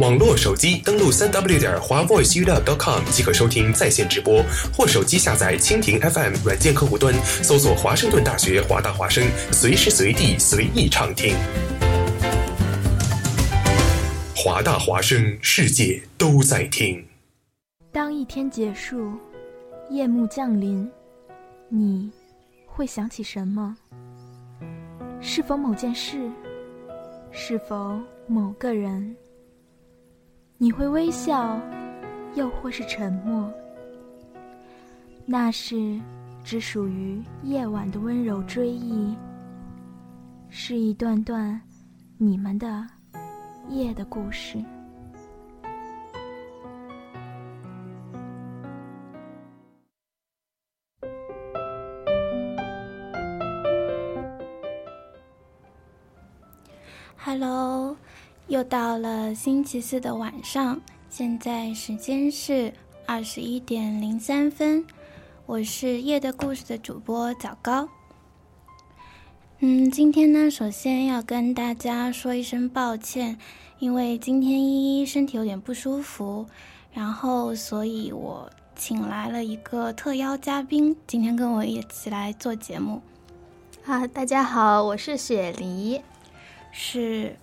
网络手机登录三 w 点华 voiceup.com 即可收听在线直播，或手机下载蜻蜓 FM 软件客户端，搜索华盛顿大学华大华声，随时随地随意畅听。华大华声，世界都在听。当一天结束，夜幕降临，你会想起什么？是否某件事？是否某个人？你会微笑，又或是沉默？那是只属于夜晚的温柔追忆，是一段段你们的夜的故事。Hello。又到了星期四的晚上，现在时间是二十一点零三分。我是夜的故事的主播枣糕。嗯，今天呢，首先要跟大家说一声抱歉，因为今天依依身体有点不舒服，然后所以我请来了一个特邀嘉宾，今天跟我一起来做节目。啊，大家好，我是雪梨，是。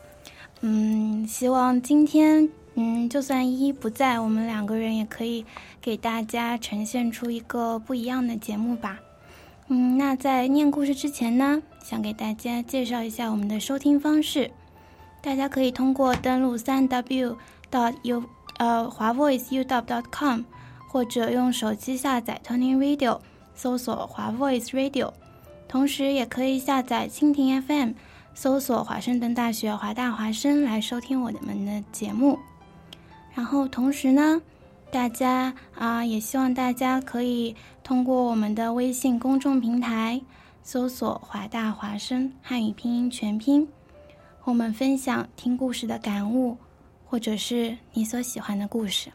嗯，希望今天，嗯，就算依依不在，我们两个人也可以给大家呈现出一个不一样的节目吧。嗯，那在念故事之前呢，想给大家介绍一下我们的收听方式。大家可以通过登录三 w 到 u 呃华 voice u dot dot com，或者用手机下载 Tuning Radio，搜索华 voice radio，同时也可以下载蜻蜓 FM。搜索华盛顿大学华大华生来收听我们的节目，然后同时呢，大家啊也希望大家可以通过我们的微信公众平台搜索华大华生汉语拼音全拼，和我们分享听故事的感悟，或者是你所喜欢的故事。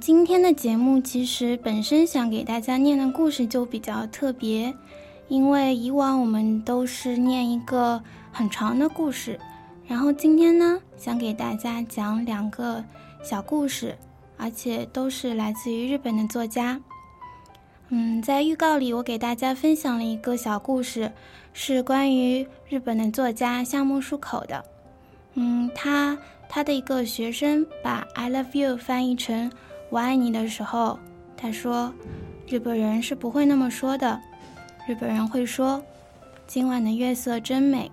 今天的节目其实本身想给大家念的故事就比较特别，因为以往我们都是念一个很长的故事，然后今天呢想给大家讲两个小故事，而且都是来自于日本的作家。嗯，在预告里我给大家分享了一个小故事，是关于日本的作家夏目漱口的。嗯，他。他的一个学生把 "I love you" 翻译成“我爱你”的时候，他说：“日本人是不会那么说的，日本人会说‘今晚的月色真美’。”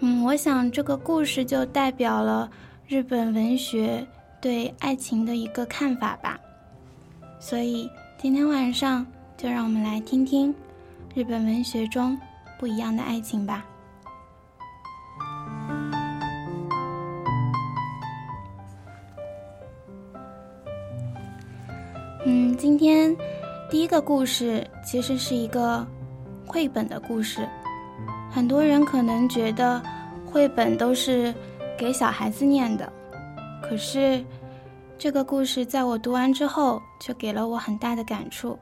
嗯，我想这个故事就代表了日本文学对爱情的一个看法吧。所以今天晚上就让我们来听听日本文学中不一样的爱情吧。嗯，今天第一个故事其实是一个绘本的故事。很多人可能觉得绘本都是给小孩子念的，可是这个故事在我读完之后，却给了我很大的感触。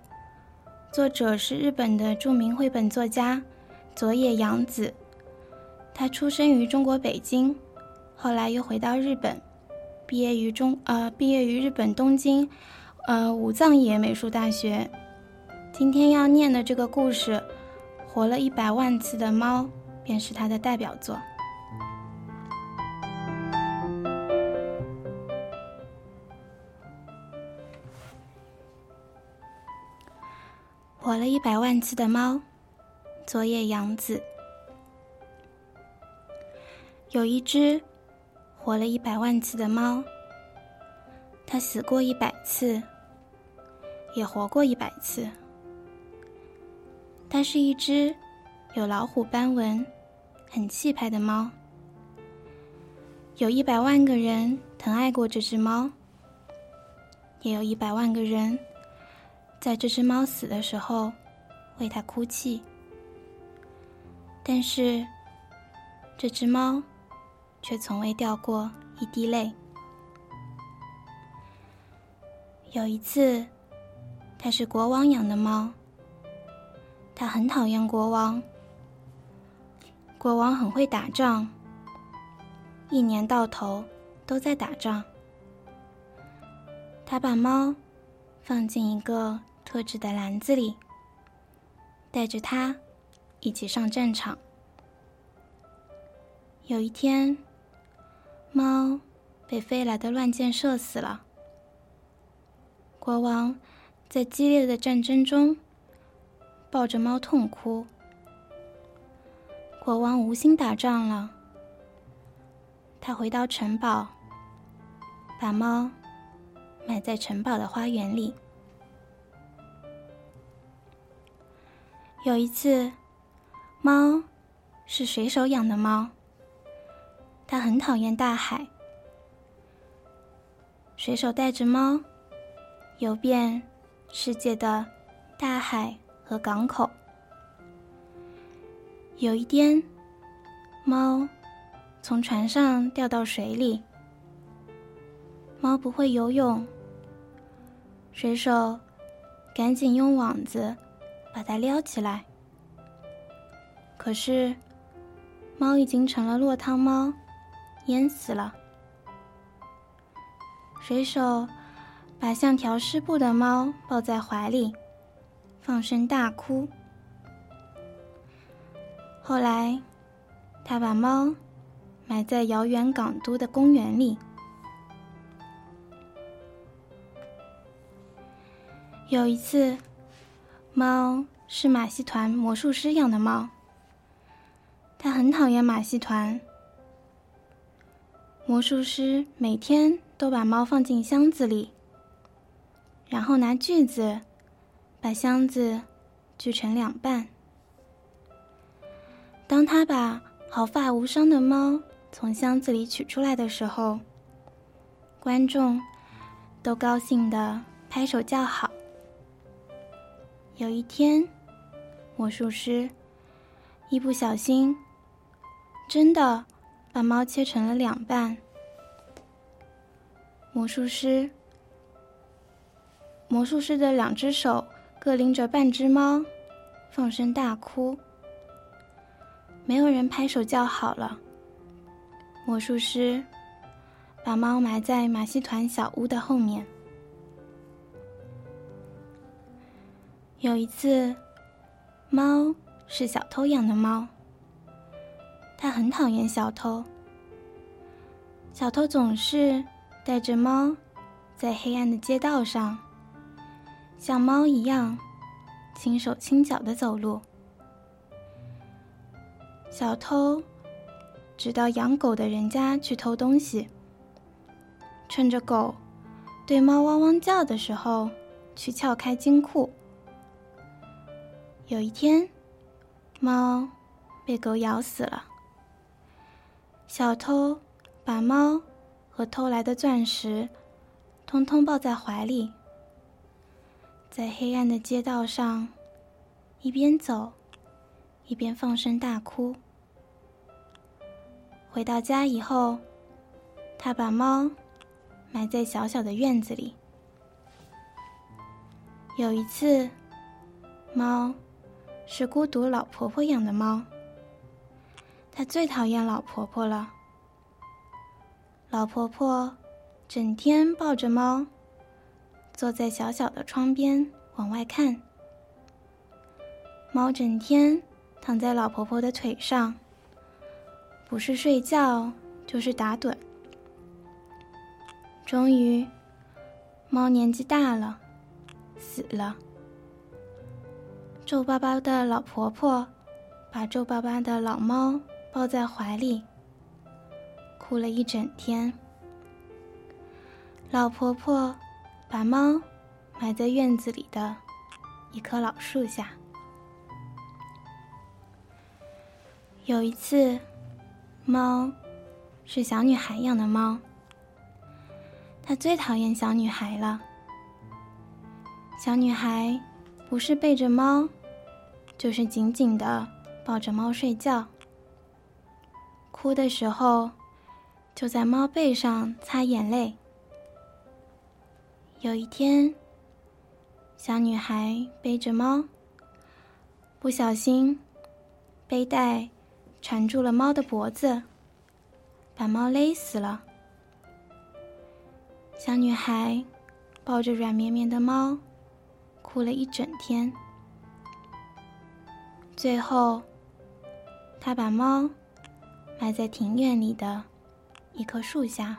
作者是日本的著名绘本作家佐野洋子，他出生于中国北京，后来又回到日本，毕业于中呃毕业于日本东京。呃，武藏野美术大学。今天要念的这个故事，《活了一百万次的猫》，便是他的代表作。活了一百万次的猫，佐野洋子。有一只活了一百万次的猫，它死过一百次。也活过一百次。它是一只有老虎斑纹、很气派的猫。有一百万个人疼爱过这只猫，也有一百万个人在这只猫死的时候为它哭泣。但是，这只猫却从未掉过一滴泪。有一次。它是国王养的猫。它很讨厌国王。国王很会打仗，一年到头都在打仗。他把猫放进一个特制的篮子里，带着它一起上战场。有一天，猫被飞来的乱箭射死了。国王。在激烈的战争中，抱着猫痛哭。国王无心打仗了，他回到城堡，把猫埋在城堡的花园里。有一次，猫是水手养的猫，它很讨厌大海。水手带着猫游遍。世界的大海和港口。有一天，猫从船上掉到水里。猫不会游泳，水手赶紧用网子把它撩起来。可是，猫已经成了落汤猫，淹死了。水手。把像条湿布的猫抱在怀里，放声大哭。后来，他把猫埋在遥远港都的公园里。有一次，猫是马戏团魔术师养的猫，他很讨厌马戏团。魔术师每天都把猫放进箱子里。然后拿锯子把箱子锯成两半。当他把毫发无伤的猫从箱子里取出来的时候，观众都高兴的拍手叫好。有一天，魔术师一不小心，真的把猫切成了两半。魔术师。魔术师的两只手各拎着半只猫，放声大哭。没有人拍手叫好了。魔术师把猫埋在马戏团小屋的后面。有一次，猫是小偷养的猫，它很讨厌小偷。小偷总是带着猫在黑暗的街道上。像猫一样，轻手轻脚的走路。小偷直到养狗的人家去偷东西，趁着狗对猫汪汪叫的时候，去撬开金库。有一天，猫被狗咬死了。小偷把猫和偷来的钻石通通抱在怀里，在黑暗的街道上一边走一边放声大哭。回到家以后，他把猫埋在小小的院子里。有一次，猫是孤独老婆婆养的猫。她最讨厌老婆婆了。老婆婆整天抱着猫，坐在小小的窗边往外看。猫整天躺在老婆婆的腿上，不是睡觉就是打盹。终于，猫年纪大了。死了。皱巴巴的老婆婆把皱巴巴的老猫抱在怀里，哭了一整天。老婆婆把猫埋在院子里的一棵老树下。有一次，猫是小女孩养的猫，她最讨厌小女孩了。小女孩不是背着猫，就是紧紧的抱着猫睡觉。哭的时候，就在猫背上擦眼泪。有一天，小女孩背着猫，不小心背带缠住了猫的脖子，把猫勒死了。小女孩抱着软绵绵的猫。哭了一整天，最后，他把猫埋在庭院里的一棵树下。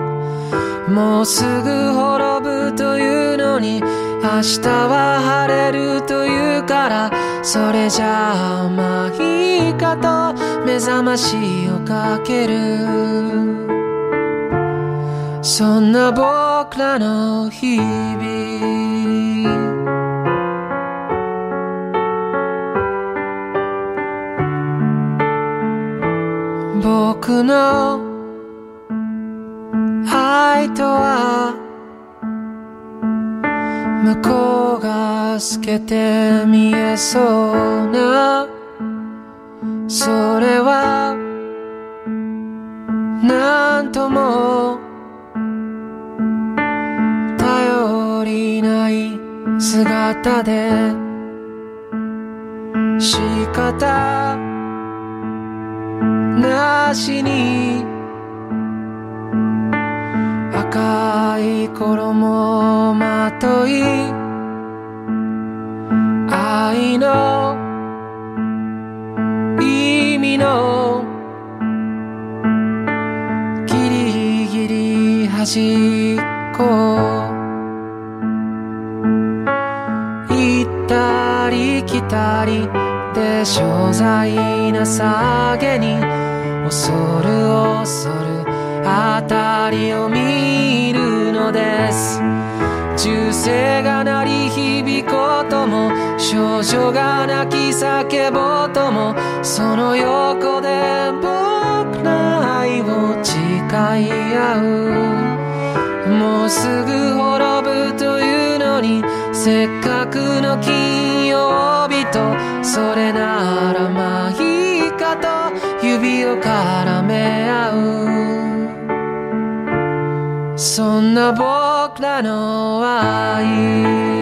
もうすぐ滅ぶというのに明日は晴れるというからそれじゃあまあいいかと目覚ましをかける。そんな僕らの日々。僕の愛とは向こうが透けて見えそうなそれはなんとも頼りない姿で仕方なしに赤い衣まとい愛の意味のギリギリ端っこ行ったりで所在なさげに恐る恐るあたりを見るのです。銃声が鳴り響こうとも少女が泣き叫ぼうともその横で僕ら愛を誓い合う。もうすぐ滅ぶというのにせっかくの金曜日とそれならまあいいかと指を絡め合う。そんな僕らの愛。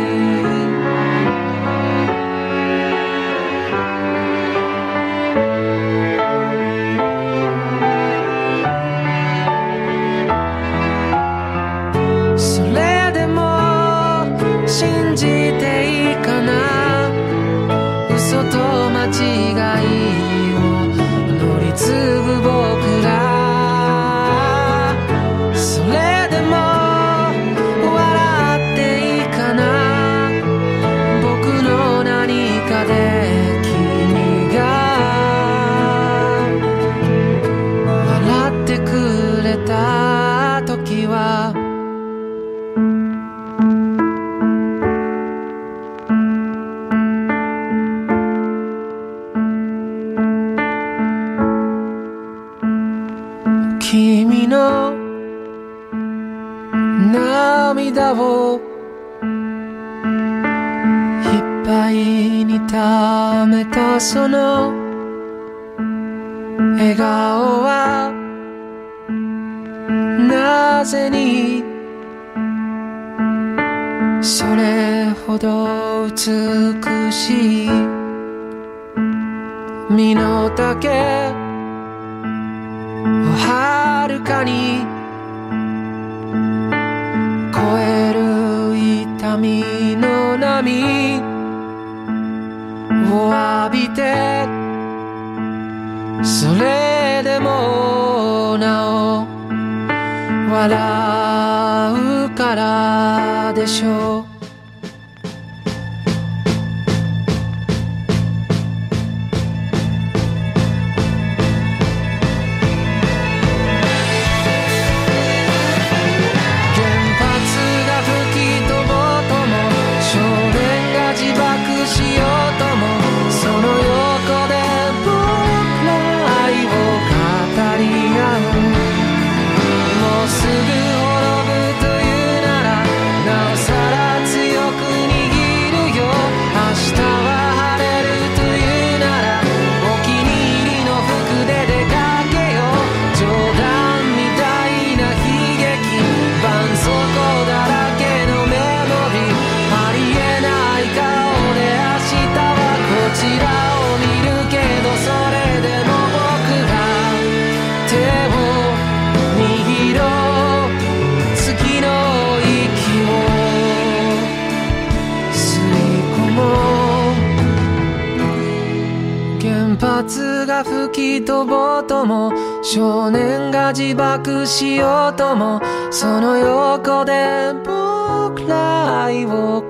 しようともその横で僕ら愛を語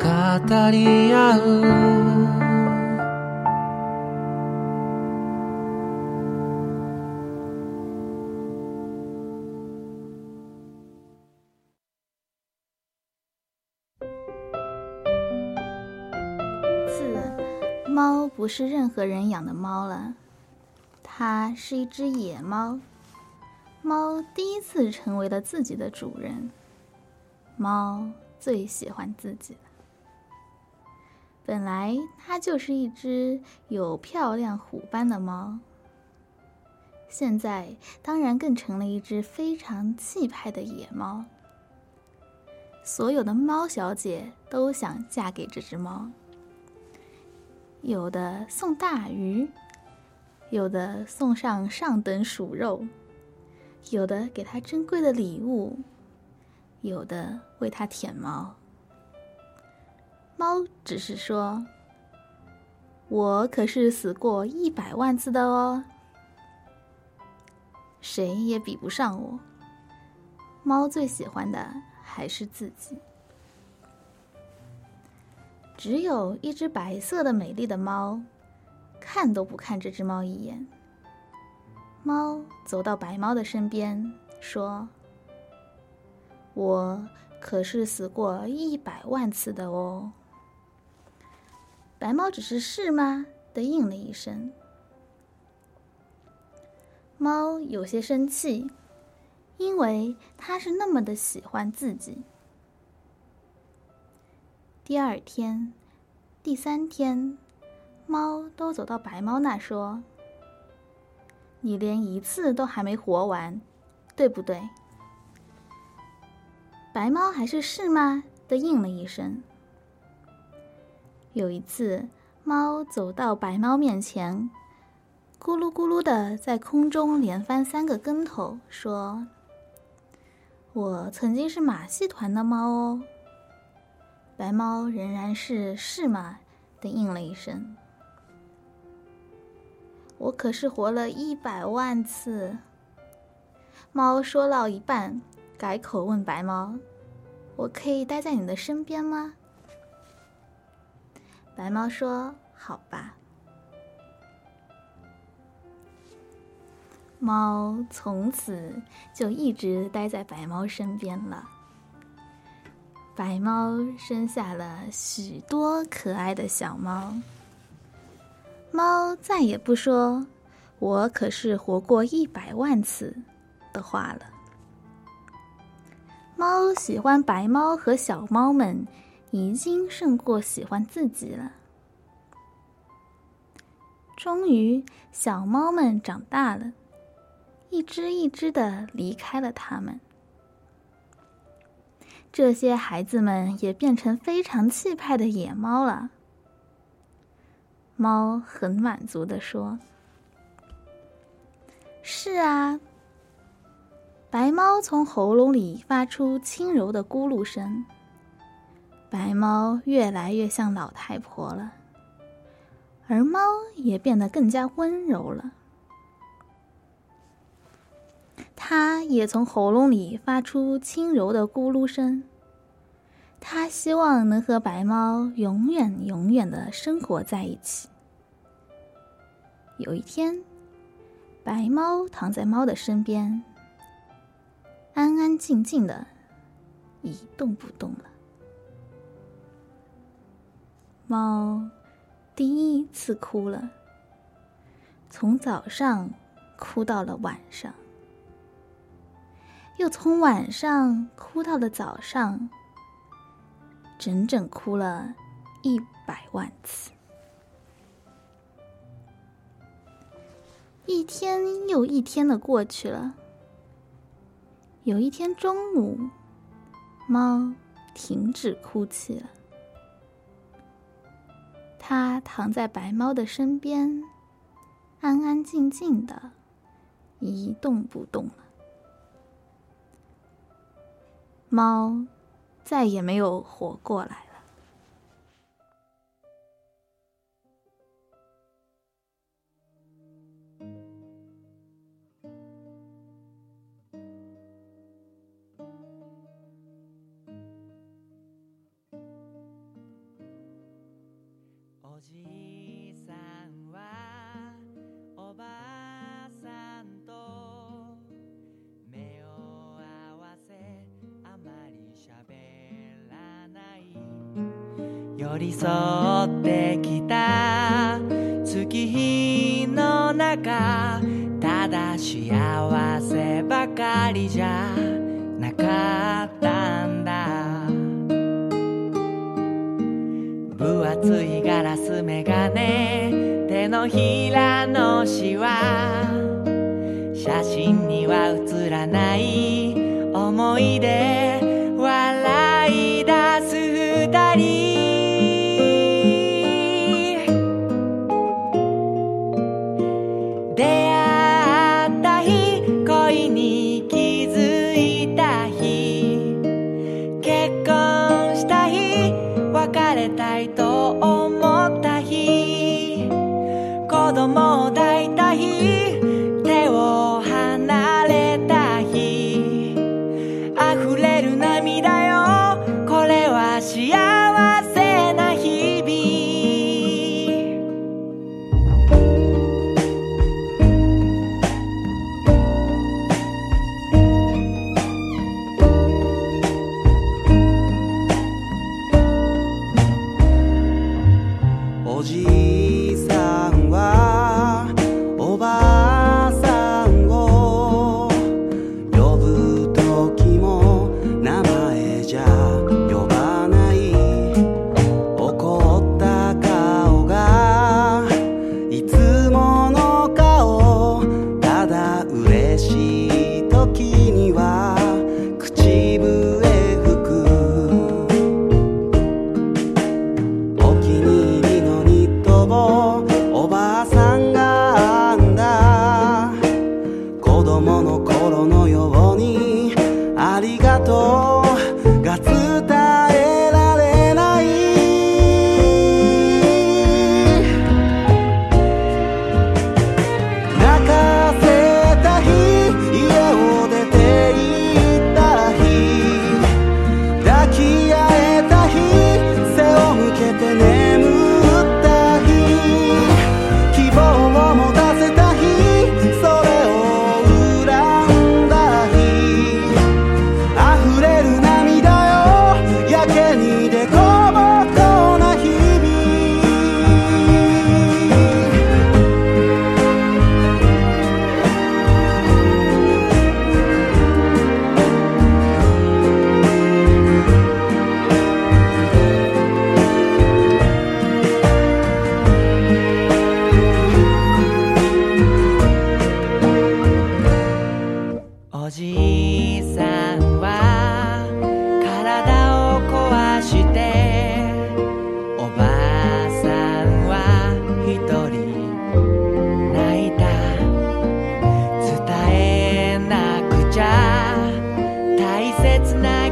り合う四，猫不是任何人养的猫了，它是一只野猫。 猫第一次成为了自己的主人。猫最喜欢自己了。本来它就是一只有漂亮虎斑的猫，现在当然更成了一只非常气派的野猫。所有的猫小姐都想嫁给这只猫，有的送大鱼，有的送上上等鼠肉，有的给它珍贵的礼物，有的为它舔毛。猫只是说：“我可是死过一百万次的哦，谁也比不上我。”猫最喜欢的还是自己。只有一只白色的美丽的猫，看都不看这只猫一眼。猫走到白猫的身边，说：“我可是死过一百万次的哦。”白猫只是是吗？的应了一声。猫有些生气，因为它是那么的喜欢自己。第二天、第三天，猫都走到白猫那说：“你连一次都还没活完，对不对？”白猫还是是吗？的应了一声。有一次，猫走到白猫面前，咕噜咕噜的在空中连翻三个跟头，说：“我曾经是马戏团的猫哦。”白猫仍然是是吗？的应了一声。我可是活了一百万次。猫说到一半，改口问白猫：“我可以待在你的身边吗？”白猫说：“好吧。”猫从此就一直待在白猫身边了。白猫生下了许多可爱的小猫。猫再也不说“我可是活过一百万次”的话了。猫喜欢白猫和小猫们，已经胜过喜欢自己了。终于，小猫们长大了，一只一只的离开了它们。这些孩子们也变成非常气派的野猫了。猫很满足的说：“是啊。”白猫从喉咙里发出轻柔的咕噜声。白猫越来越像老太婆了，而猫也变得更加温柔了。它也从喉咙里发出轻柔的咕噜声。它希望能和白猫永远永远的生活在一起。有一天，白猫躺在猫的身边。安安静静的，一动不动了。猫第一次哭了，从早上哭到了晚上，又从晚上哭到了早上，整整哭了一百万次。一天又一天的过去了。有一天中午，猫停止哭泣了。它躺在白猫的身边，安安静静的，一动不动了。猫再也没有活过来。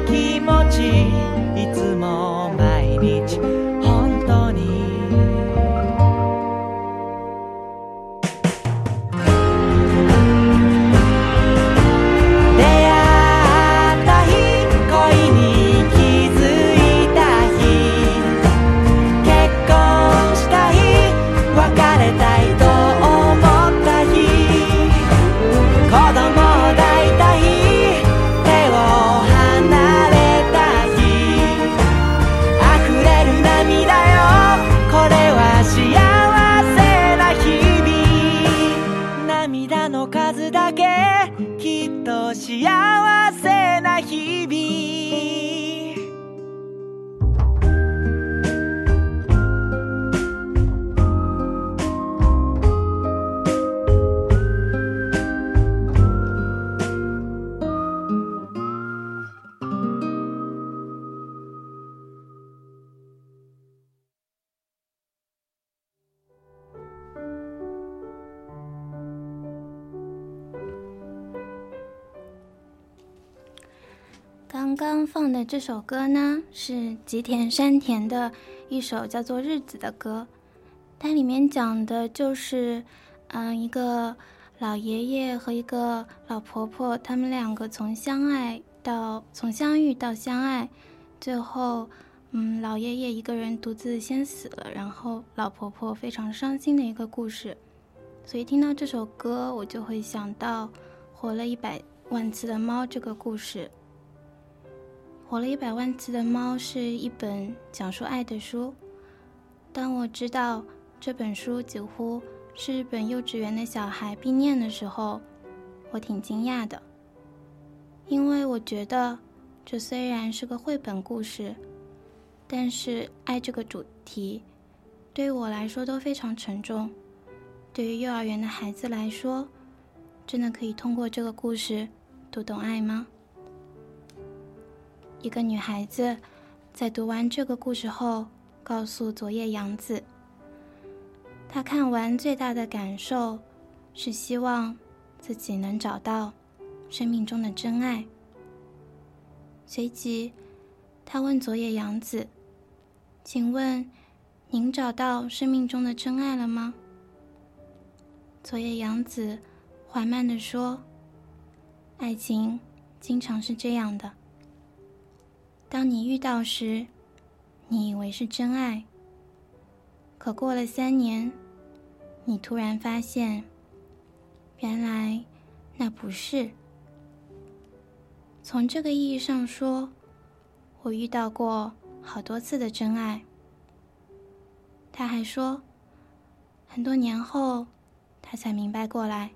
気持ち放的这首歌呢，是吉田山田的一首叫做《日子》的歌。它里面讲的就是，嗯，一个老爷爷和一个老婆婆，他们两个从相爱到从相遇到相爱，最后，嗯，老爷爷一个人独自先死了，然后老婆婆非常伤心的一个故事。所以听到这首歌，我就会想到《活了一百万次的猫》这个故事。《活了一百万次的猫》是一本讲述爱的书。当我知道这本书几乎是日本幼稚园的小孩必念的时候，我挺惊讶的，因为我觉得这虽然是个绘本故事，但是爱这个主题对于我来说都非常沉重。对于幼儿园的孩子来说，真的可以通过这个故事读懂爱吗？一个女孩子在读完这个故事后，告诉佐野洋子，她看完最大的感受是希望自己能找到生命中的真爱。随即，她问佐野洋子：“请问，您找到生命中的真爱了吗？”佐野洋子缓慢地说：“爱情经常是这样的。当你遇到时，你以为是真爱，可过了三年，你突然发现，原来那不是。从这个意义上说，我遇到过好多次的真爱。”他还说，很多年后。他才明白过来，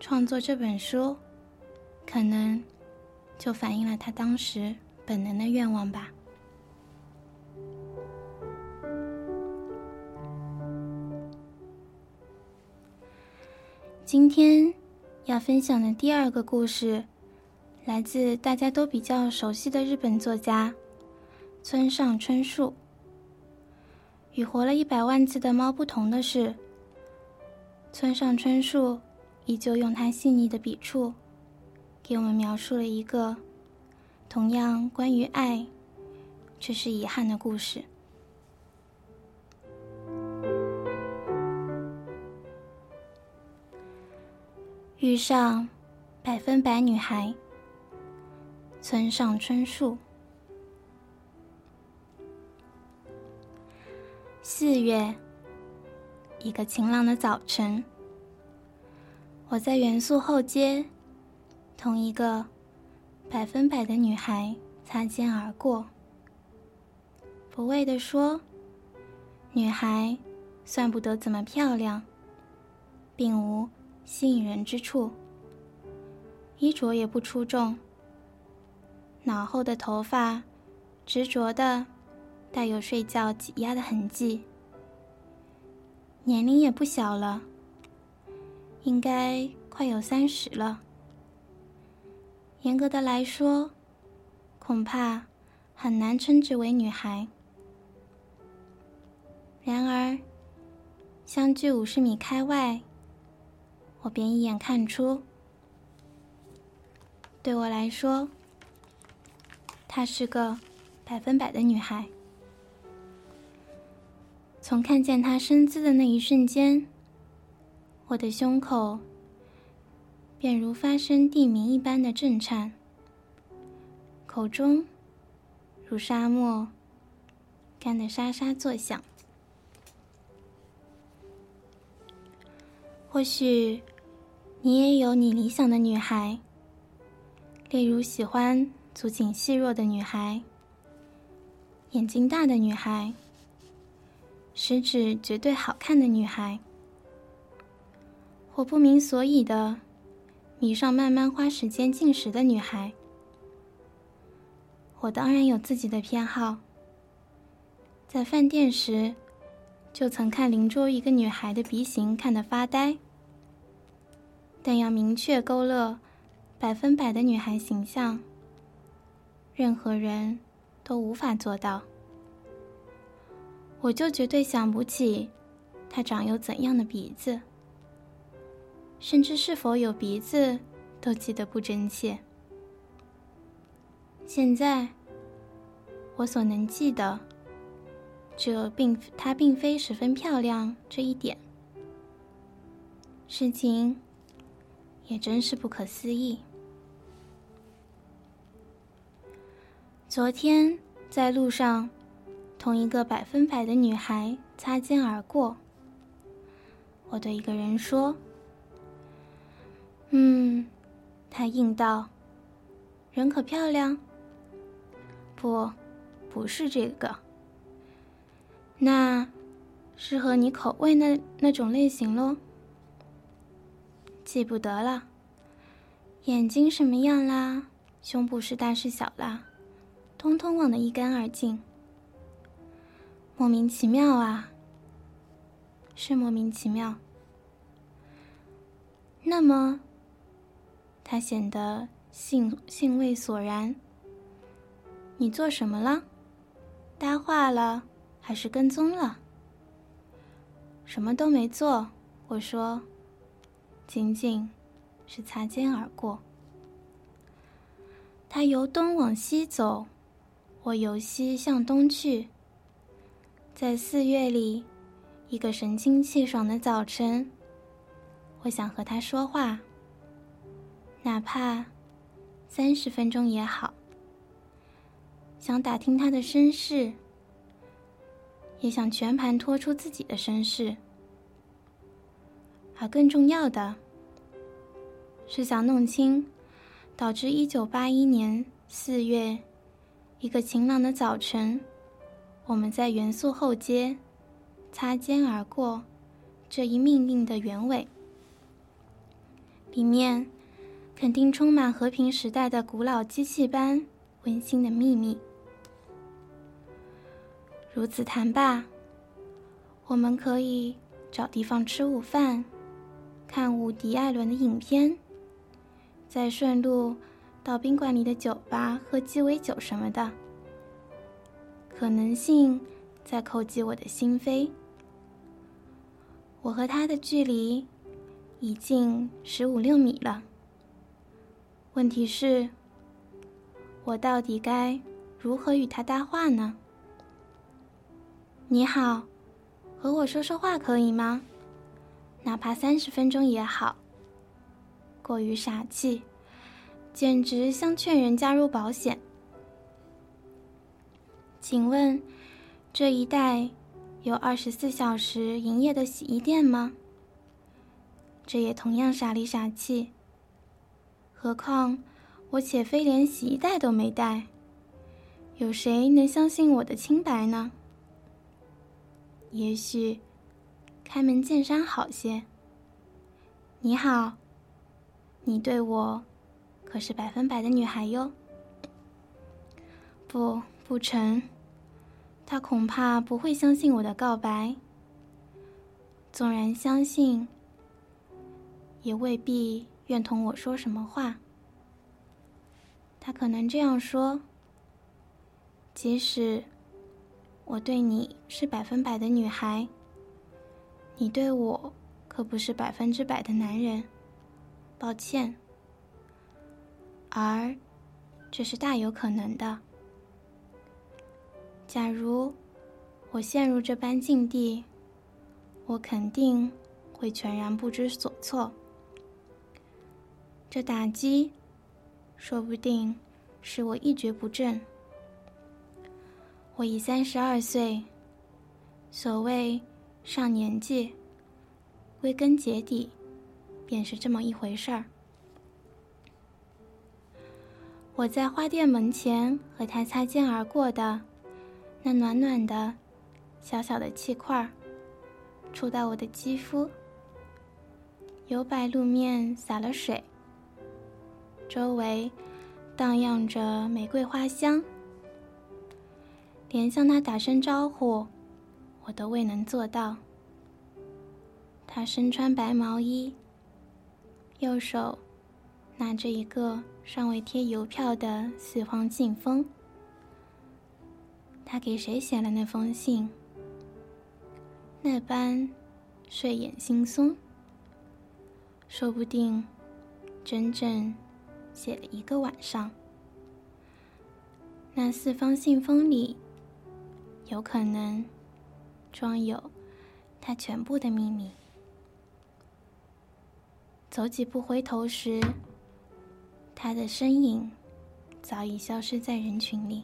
创作这本书，可能就反映了他当时本能的愿望吧。今天要分享的第二个故事，来自大家都比较熟悉的日本作家村上春树。与活了一百万次的猫不同的是。村上春树依旧用他细腻的笔触，给我们描述了一个同样关于爱却是遗憾的故事。遇上百分百女孩，村上春树。四月。一个晴朗的早晨，我在元素后街同一个百分百的女孩擦肩而过。不为的说，女孩算不得怎么漂亮，并无吸引人之处，衣着也不出众，脑后的头发执着的带有睡觉挤压的痕迹。年龄也不小了，应该快有三十了。严格的来说，恐怕很难称之为女孩。然而，相距五十米开外，我便一眼看出，对我来说，她是个百分百的女孩。从看见她身姿的那一瞬间，我的胸口便如发生地名一般的震颤，口中如沙漠干得沙沙作响。或许你也有你理想的女孩，例如喜欢足颈细弱的女孩，眼睛大的女孩。食指绝对好看的女孩，或不明所以的迷上慢慢花时间进食的女孩。我当然有自己的偏好。在饭店时，就曾看邻桌一个女孩的鼻型看得发呆。但要明确勾勒百分百的女孩形象，任何人都无法做到。我就绝对想不起，他长有怎样的鼻子，甚至是否有鼻子，都记得不真切。现在，我所能记得，这并她并非十分漂亮这一点。事情也真是不可思议。昨天在路上，同一个百分百的女孩擦肩而过。我对一个人说：“嗯。”他应道：“人可漂亮？”“不，不是这个。”“那，是合你口味那那种类型喽？”“记不得了。”“眼睛什么样啦？胸部是大是小啦？”通通忘得一干二净，莫名其妙啊！是莫名其妙。那么，他显得兴兴味索然。你做什么了？搭话了，还是跟踪了？什么都没做。我说，仅仅是擦肩而过。他由东往西走。我由西向东去，在四月里，一个神清气爽的早晨，我想和他说话，哪怕三十分钟也好。想打听他的身世，也想全盘托出自己的身世，而更重要的，是想弄清导致一九八一年四月。一个晴朗的早晨，我们在元素后街擦肩而过，这一命运的原委，里面肯定充满和平时代的古老机器般温馨的秘密。如此谈罢，我们可以找地方吃午饭，看伍迪·艾伦的影片，再顺路。到宾馆里的酒吧喝鸡尾酒什么的，可能性在叩击我的心扉。我和他的距离已近十五六米了。问题是，我到底该如何与他搭话呢？你好，和我说说话可以吗？哪怕三十分钟也好。过于傻气。简直像劝人加入保险。请问，这一带有二十四小时营业的洗衣店吗？这也同样傻里傻气。何况我且非连洗衣袋都没带，有谁能相信我的清白呢？也许开门见山好些。你好，你对我。可是百分百的女孩哟，不不成，他恐怕不会相信我的告白。纵然相信，也未必愿同我说什么话。他可能这样说：即使我对你是百分百的女孩，你对我可不是百分之百的男人。抱歉。而，这是大有可能的。假如我陷入这般境地，我肯定会全然不知所措。这打击，说不定使我一蹶不振。我已三十二岁，所谓上年纪，归根结底，便是这么一回事儿。我在花店门前和他擦肩而过的，那暖暖的、小小的气块儿，触到我的肌肤。油白路面洒了水，周围荡漾着玫瑰花香，连向他打声招呼，我都未能做到。他身穿白毛衣，右手。拿着一个尚未贴邮票的四方信封，他给谁写了那封信？那般睡眼惺忪，说不定整整写了一个晚上。那四封信封里有可能装有他全部的秘密。走几步回头时他的身影早已消失在人群里。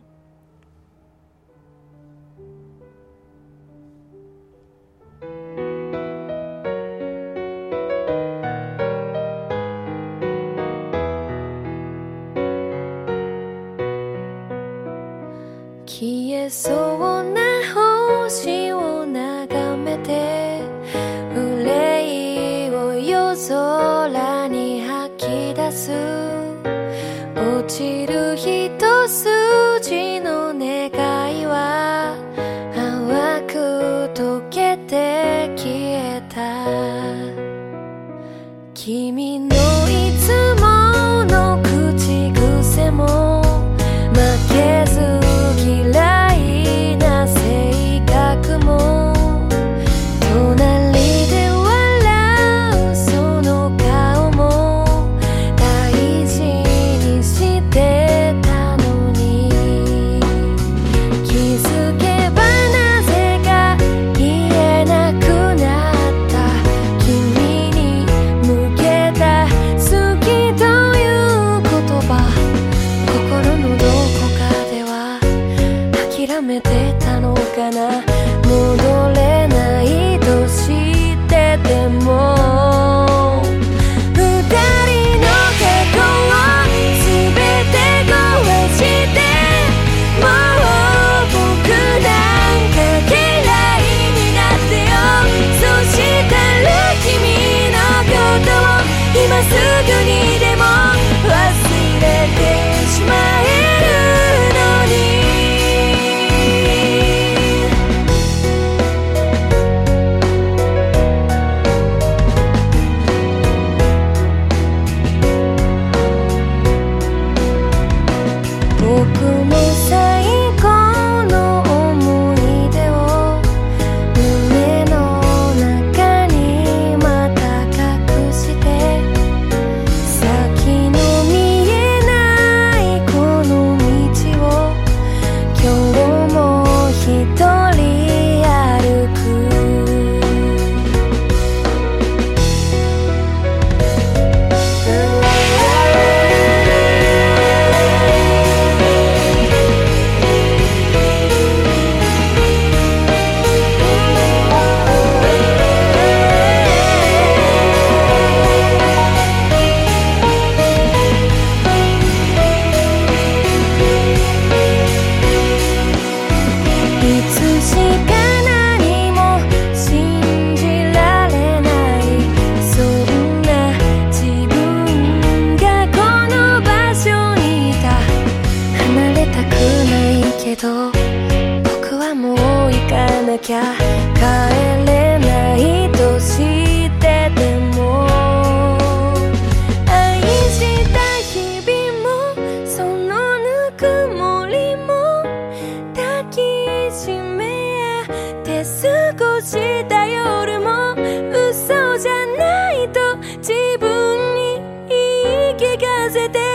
is?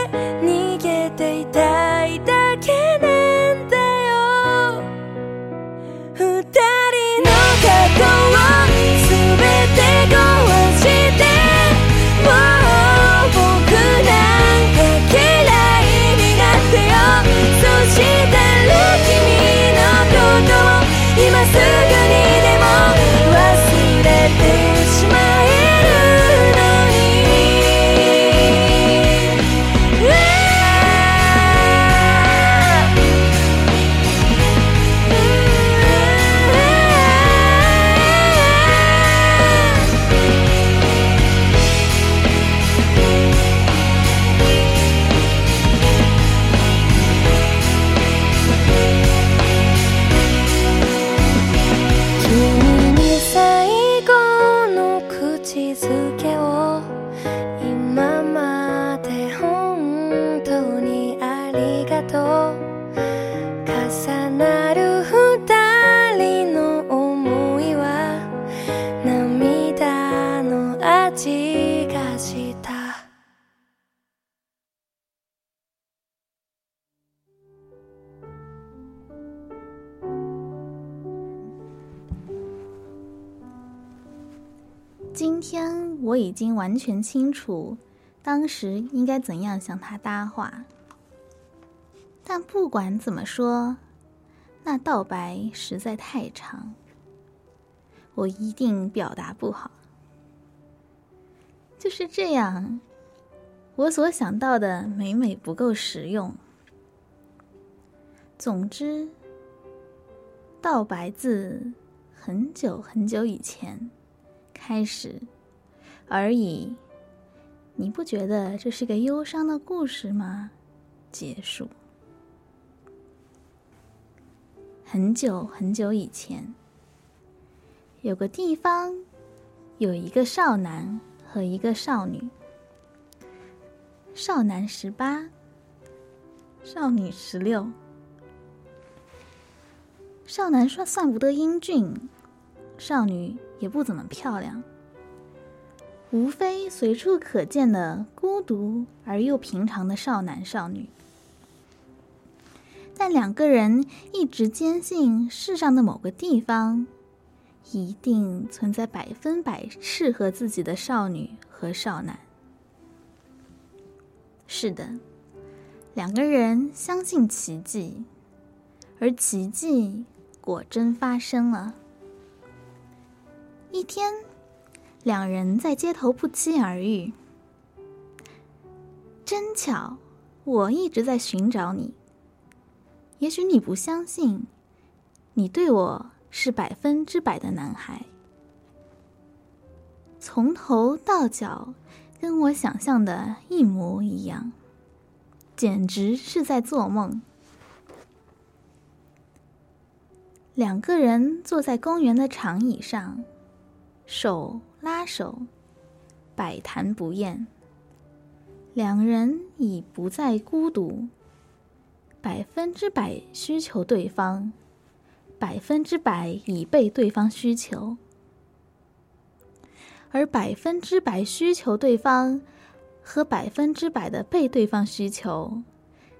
已经完全清楚，当时应该怎样向他搭话。但不管怎么说，那道白实在太长，我一定表达不好。就是这样，我所想到的每每不够实用。总之，道白自很久很久以前开始而已。你不觉得这是个忧伤的故事吗？结束。很久很久以前，有个地方，有一个少男和一个少女。少男十八，少女十六。少男算算不得英俊，少女也不怎么漂亮，无非随处可见的孤独而又平常的少男少女。但两个人一直坚信，世上的某个地方，一定存在百分百适合自己的少女和少男。是的，两个人相信奇迹，而奇迹果真发生了。一天，两人在街头不期而遇。真巧，我一直在寻找你。也许你不相信，你对我是百分之百的男孩，从头到脚跟我想象的一模一样，简直是在做梦。两个人坐在公园的长椅上，手拉手，百谈不厌。两人已不再孤独。百分之百需求对方，百分之百已被对方需求，而百分之百需求对方和百分之百的被对方需求，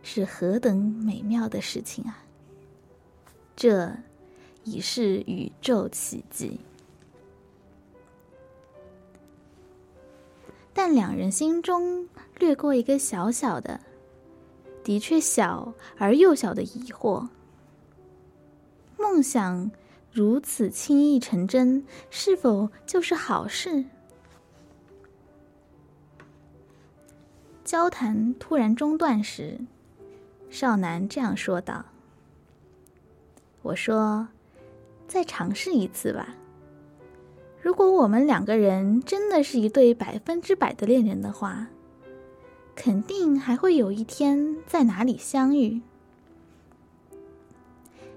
是何等美妙的事情啊！这已是宇宙奇迹。但两人心中掠过一个小小的。的确小而又小的疑惑。梦想如此轻易成真，是否就是好事？交谈突然中断时，少男这样说道：“我说，再尝试一次吧。如果我们两个人真的是一对百分之百的恋人的话。”肯定还会有一天在哪里相遇。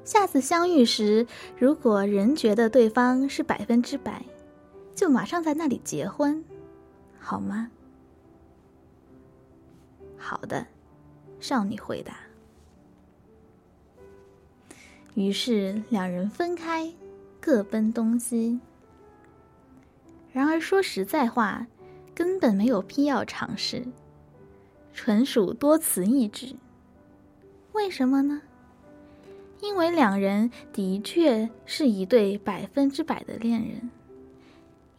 下次相遇时，如果仍觉得对方是百分之百，就马上在那里结婚，好吗？好的，少女回答。于是两人分开，各奔东西。然而说实在话，根本没有必要尝试。纯属多此一举。为什么呢？因为两人的确是一对百分之百的恋人，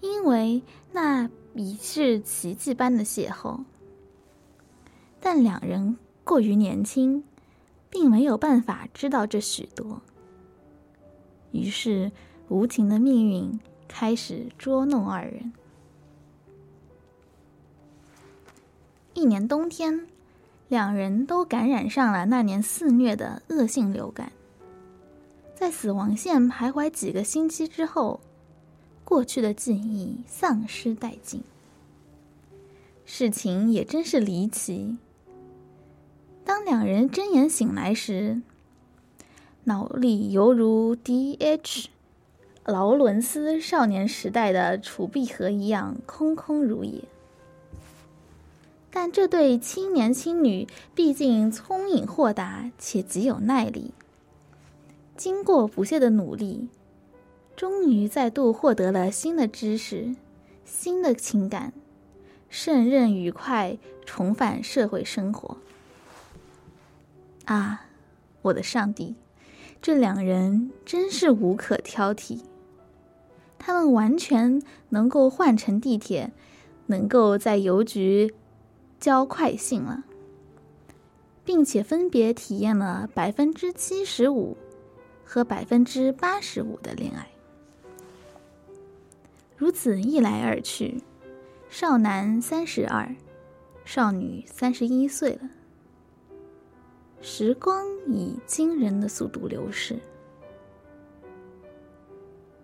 因为那已是奇迹般的邂逅。但两人过于年轻，并没有办法知道这许多。于是，无情的命运开始捉弄二人。一年冬天，两人都感染上了那年肆虐的恶性流感。在死亡线徘徊几个星期之后，过去的记忆丧失殆尽。事情也真是离奇。当两人睁眼醒来时，脑里犹如 D.H. 劳伦斯少年时代的储币盒一样空空如也。但这对青年青女毕竟聪颖豁达且极有耐力，经过不懈的努力，终于再度获得了新的知识、新的情感，胜任愉快重返社会生活。啊，我的上帝，这两人真是无可挑剔。他们完全能够换乘地铁，能够在邮局交快信了，并且分别体验了百分之七十五和百分之八十五的恋爱。如此一来二去，少男三十二，少女三十一岁了。时光以惊人的速度流逝。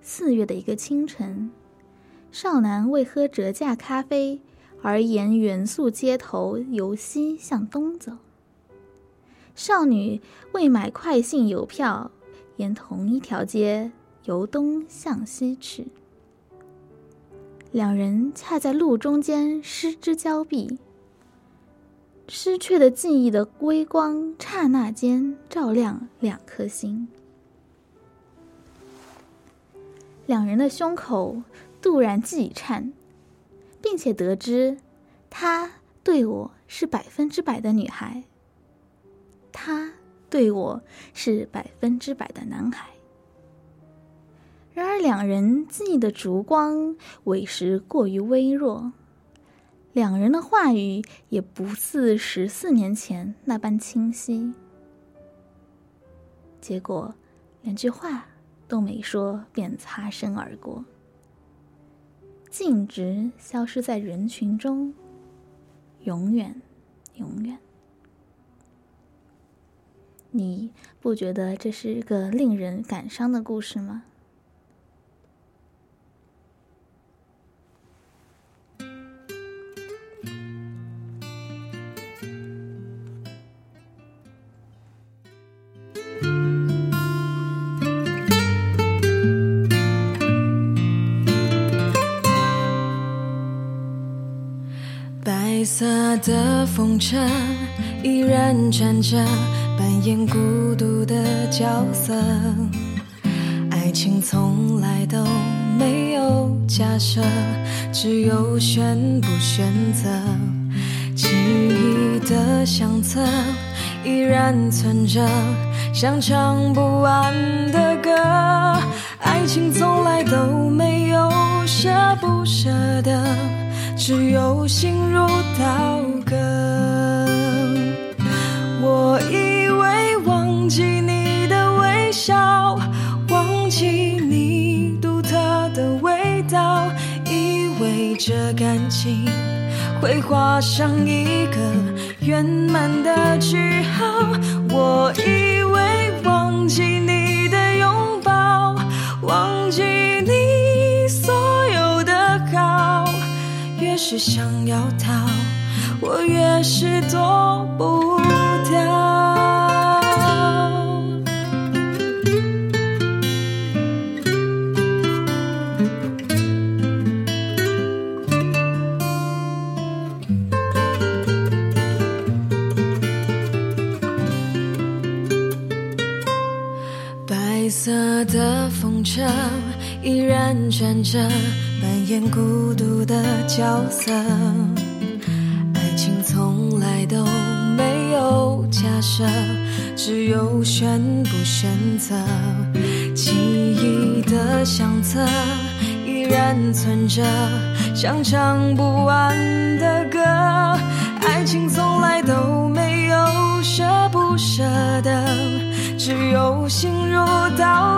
四月的一个清晨，少男为喝折价咖啡而沿元素街头由西向东走；少女为买快信邮票，沿同一条街由东向西去。两人恰在路中间失之交臂，失去的记忆的微光，刹那间照亮两颗心。两人的胸口突然悸颤，并且得知，她对我是百分之百的女孩，他对我是百分之百的男孩。然而，两人记忆的烛光委实过于微弱，两人的话语也不似十四年前那般清晰。结果，两句话。都没说，便擦身而过，径直消失在人群中，永远，永远。你不觉得这是个令人感伤的故事吗？色的风车依然转着，扮演孤独的角色。爱情从来都没有假设，只有选不选择。记忆的相册依然存着，像唱不完的歌。爱情从来都没有舍不舍得。只有心如刀割。我以为忘记你的微笑，忘记你独特的味道，以为这感情会画上一个圆满的句号。我以是想要逃，我越是躲不掉。白色的风车依然转着。演孤独的角色，爱情从来都没有假设，只有选不选择。记忆的相册依然存着，像唱不完的歌。爱情从来都没有舍不舍得，只有心如刀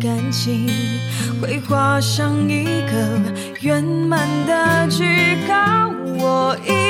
感情会画上一个圆满的句号。我一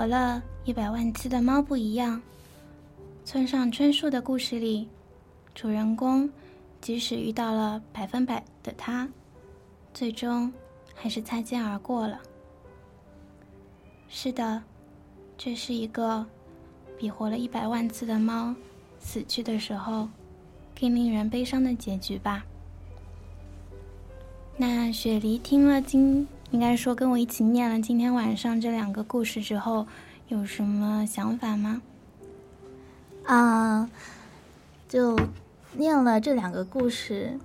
活了一百万次的猫不一样，村上春树的故事里，主人公即使遇到了百分百的他，最终还是擦肩而过了。是的，这是一个比活了一百万次的猫死去的时候更令人悲伤的结局吧。那雪梨听了今。应该说，跟我一起念了今天晚上这两个故事之后，有什么想法吗？啊，就念了这两个故事，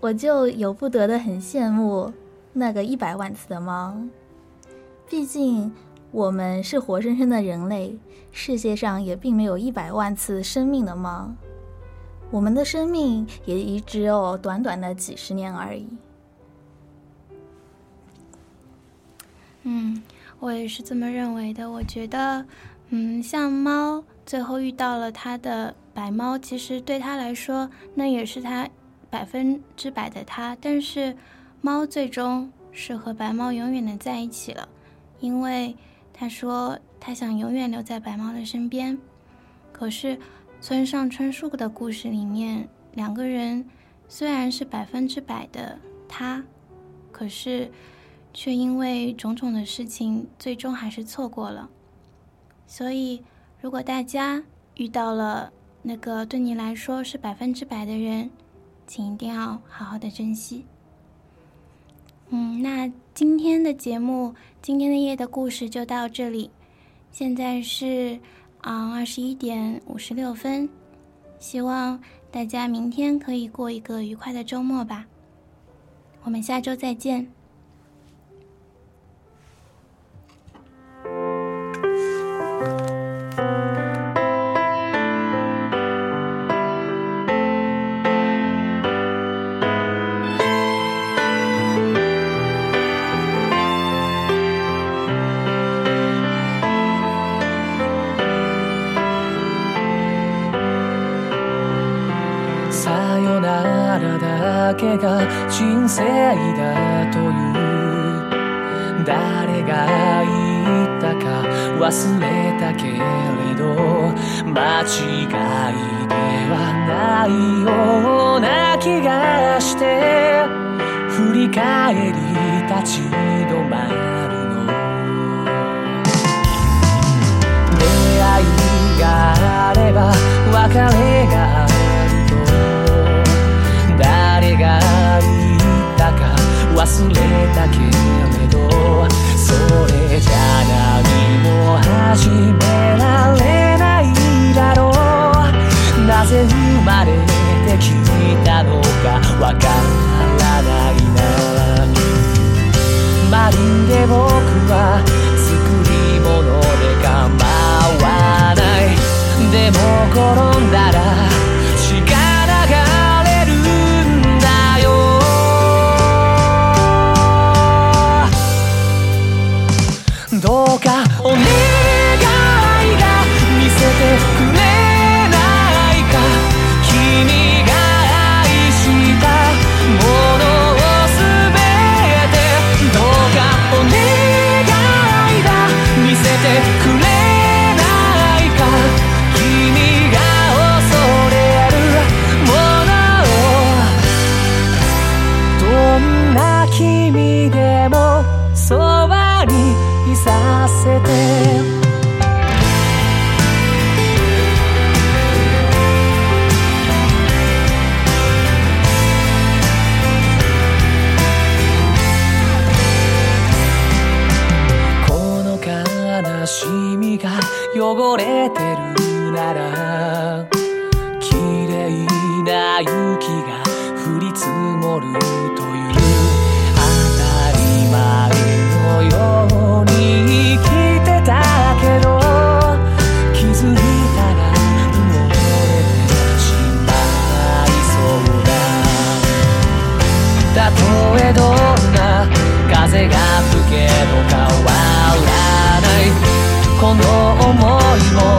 我就由不得的很羡慕那个一百万次的猫。毕竟我们是活生生的人类，世界上也并没有一百万次生命的猫，我们的生命也只有短短的几十年而已。嗯，我也是这么认为的。我觉得，嗯，像猫最后遇到了它的白猫，其实对它来说，那也是它百分之百的它。但是，猫最终是和白猫永远的在一起了，因为他说他想永远留在白猫的身边。可是，村上春树的故事里面，两个人虽然是百分之百的他，可是。却因为种种的事情，最终还是错过了。所以，如果大家遇到了那个对你来说是百分之百的人，请一定要好好的珍惜。嗯，那今天的节目，今天的夜的故事就到这里。现在是啊二十一点五十六分，希望大家明天可以过一个愉快的周末吧。我们下周再见。けが人生だという誰が言ったか忘れたけれど間違いではないような気がして振り返り立ち止まるの出会いがあれば別れがあるが忘れたけれどそれじゃ何も始められないだろう。なぜ生まれてきたのかわからないな。マリンで僕は作り物で構わない。でも転んだらこの想いも